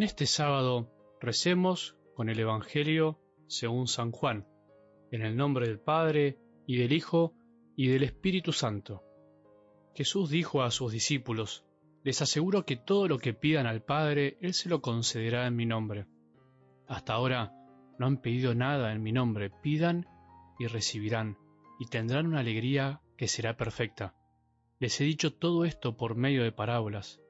En este sábado recemos con el Evangelio según San Juan, en el nombre del Padre, y del Hijo, y del Espíritu Santo. Jesús dijo a sus discípulos, Les aseguro que todo lo que pidan al Padre, Él se lo concederá en mi nombre. Hasta ahora no han pedido nada en mi nombre, pidan y recibirán, y tendrán una alegría que será perfecta. Les he dicho todo esto por medio de parábolas.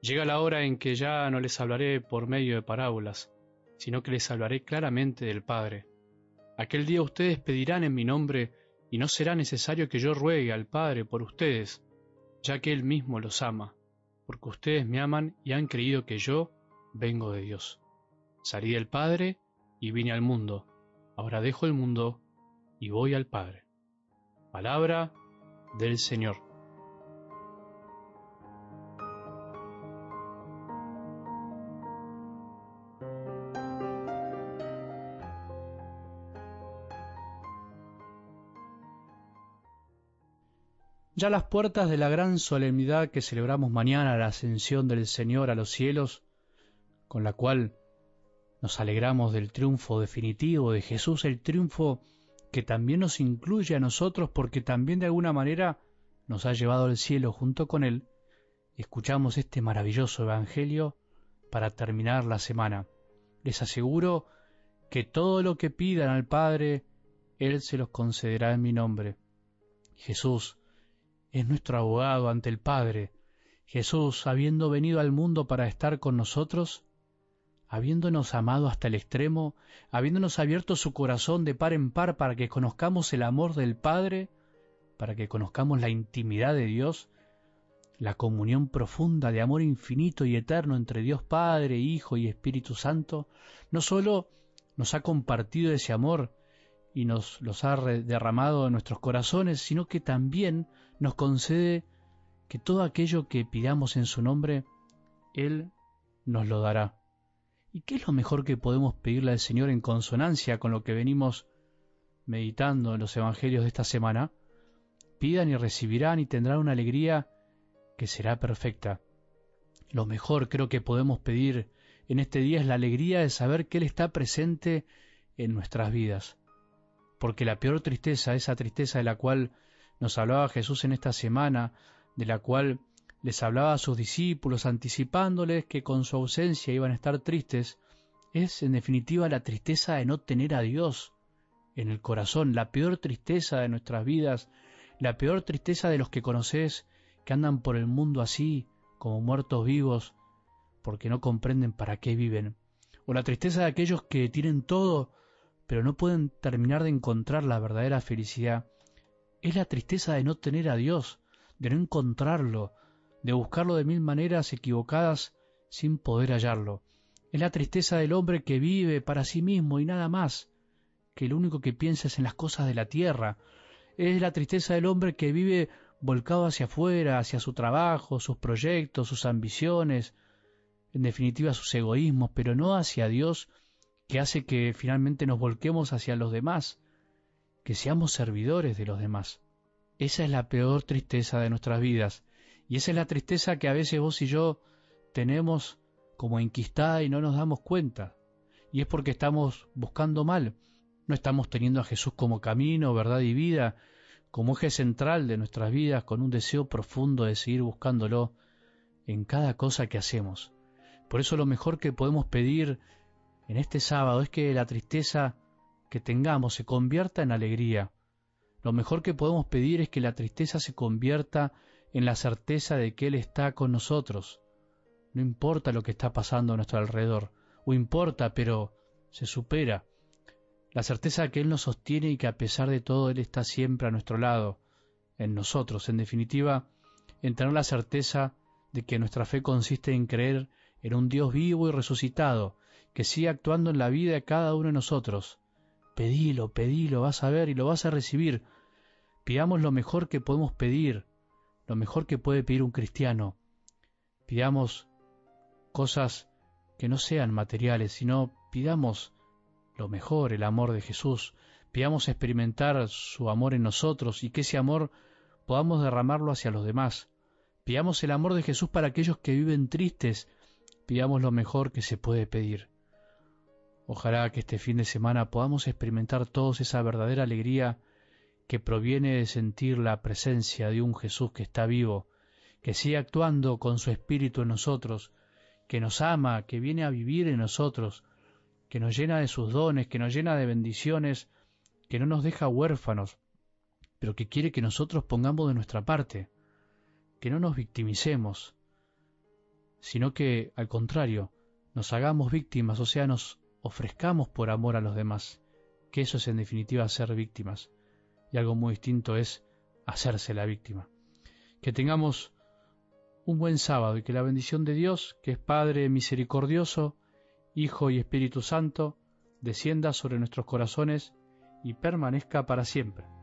Llega la hora en que ya no les hablaré por medio de parábolas, sino que les hablaré claramente del Padre. Aquel día ustedes pedirán en mi nombre, y no será necesario que yo ruegue al Padre por ustedes, ya que Él mismo los ama, porque ustedes me aman y han creído que yo vengo de Dios. Salí del Padre y vine al mundo, ahora dejo el mundo y voy al Padre. Palabra del Señor. Ya las puertas de la gran solemnidad que celebramos mañana, la ascensión del Señor a los cielos, con la cual nos alegramos del triunfo definitivo de Jesús, el triunfo que también nos incluye a nosotros porque también de alguna manera nos ha llevado al cielo junto con Él, escuchamos este maravilloso Evangelio para terminar la semana. Les aseguro que todo lo que pidan al Padre, Él se los concederá en mi nombre. Jesús es nuestro abogado ante el Padre. Jesús, habiendo venido al mundo para estar con nosotros, habiéndonos amado hasta el extremo, habiéndonos abierto su corazón de par en par para que conozcamos el amor del Padre, para que conozcamos la intimidad de Dios, la comunión profunda de amor infinito y eterno entre Dios Padre, Hijo y Espíritu Santo, no sólo nos ha compartido ese amor y nos los ha derramado en nuestros corazones, sino que también nos concede que todo aquello que pidamos en su nombre, Él nos lo dará. ¿Y qué es lo mejor que podemos pedirle al Señor en consonancia con lo que venimos meditando en los Evangelios de esta semana? Pidan y recibirán y tendrán una alegría que será perfecta. Lo mejor creo que podemos pedir en este día es la alegría de saber que Él está presente en nuestras vidas. Porque la peor tristeza, esa tristeza de la cual nos hablaba Jesús en esta semana, de la cual les hablaba a sus discípulos anticipándoles que con su ausencia iban a estar tristes, es en definitiva la tristeza de no tener a Dios en el corazón, la peor tristeza de nuestras vidas, la peor tristeza de los que conoces que andan por el mundo así, como muertos vivos, porque no comprenden para qué viven, o la tristeza de aquellos que tienen todo, pero no pueden terminar de encontrar la verdadera felicidad, es la tristeza de no tener a Dios, de no encontrarlo, de buscarlo de mil maneras equivocadas sin poder hallarlo. Es la tristeza del hombre que vive para sí mismo y nada más, que lo único que piensa es en las cosas de la tierra. Es la tristeza del hombre que vive volcado hacia afuera, hacia su trabajo, sus proyectos, sus ambiciones, en definitiva sus egoísmos, pero no hacia Dios, que hace que finalmente nos volquemos hacia los demás, que seamos servidores de los demás. Esa es la peor tristeza de nuestras vidas, y esa es la tristeza que a veces vos y yo tenemos como enquistada y no nos damos cuenta. Y es porque estamos buscando mal. No estamos teniendo a Jesús como camino, verdad y vida, como eje central de nuestras vidas, con un deseo profundo de seguir buscándolo en cada cosa que hacemos. Por eso lo mejor que podemos pedir en este sábado es que la tristeza que tengamos se convierta en alegría. Lo mejor que podemos pedir es que la tristeza se convierta en la certeza de que Él está con nosotros. No importa lo que está pasando a nuestro alrededor, o importa, pero se supera. La certeza de que Él nos sostiene y que a pesar de todo Él está siempre a nuestro lado, en nosotros, en definitiva, en tener la certeza de que nuestra fe consiste en creer en un Dios vivo y resucitado, que sigue actuando en la vida de cada uno de nosotros. Pedilo, pedilo, vas a ver y lo vas a recibir. Pidamos lo mejor que podemos pedir, lo mejor que puede pedir un cristiano. Pidamos cosas que no sean materiales, sino pidamos lo mejor, el amor de Jesús. Pidamos experimentar su amor en nosotros y que ese amor podamos derramarlo hacia los demás. Pidamos el amor de Jesús para aquellos que viven tristes, pidamos lo mejor que se puede pedir. Ojalá que este fin de semana podamos experimentar todos esa verdadera alegría que proviene de sentir la presencia de un Jesús que está vivo, que sigue actuando con su espíritu en nosotros, que nos ama, que viene a vivir en nosotros, que nos llena de sus dones, que nos llena de bendiciones, que no nos deja huérfanos, pero que quiere que nosotros pongamos de nuestra parte, que no nos victimicemos, sino que, al contrario, nos hagamos víctimas, o sea, nos ofrezcamos por amor a los demás, que eso es en definitiva ser víctimas, y algo muy distinto es hacerse la víctima. Que tengamos un buen sábado y que la bendición de Dios, que es Padre misericordioso, Hijo y Espíritu Santo, descienda sobre nuestros corazones y permanezca para siempre.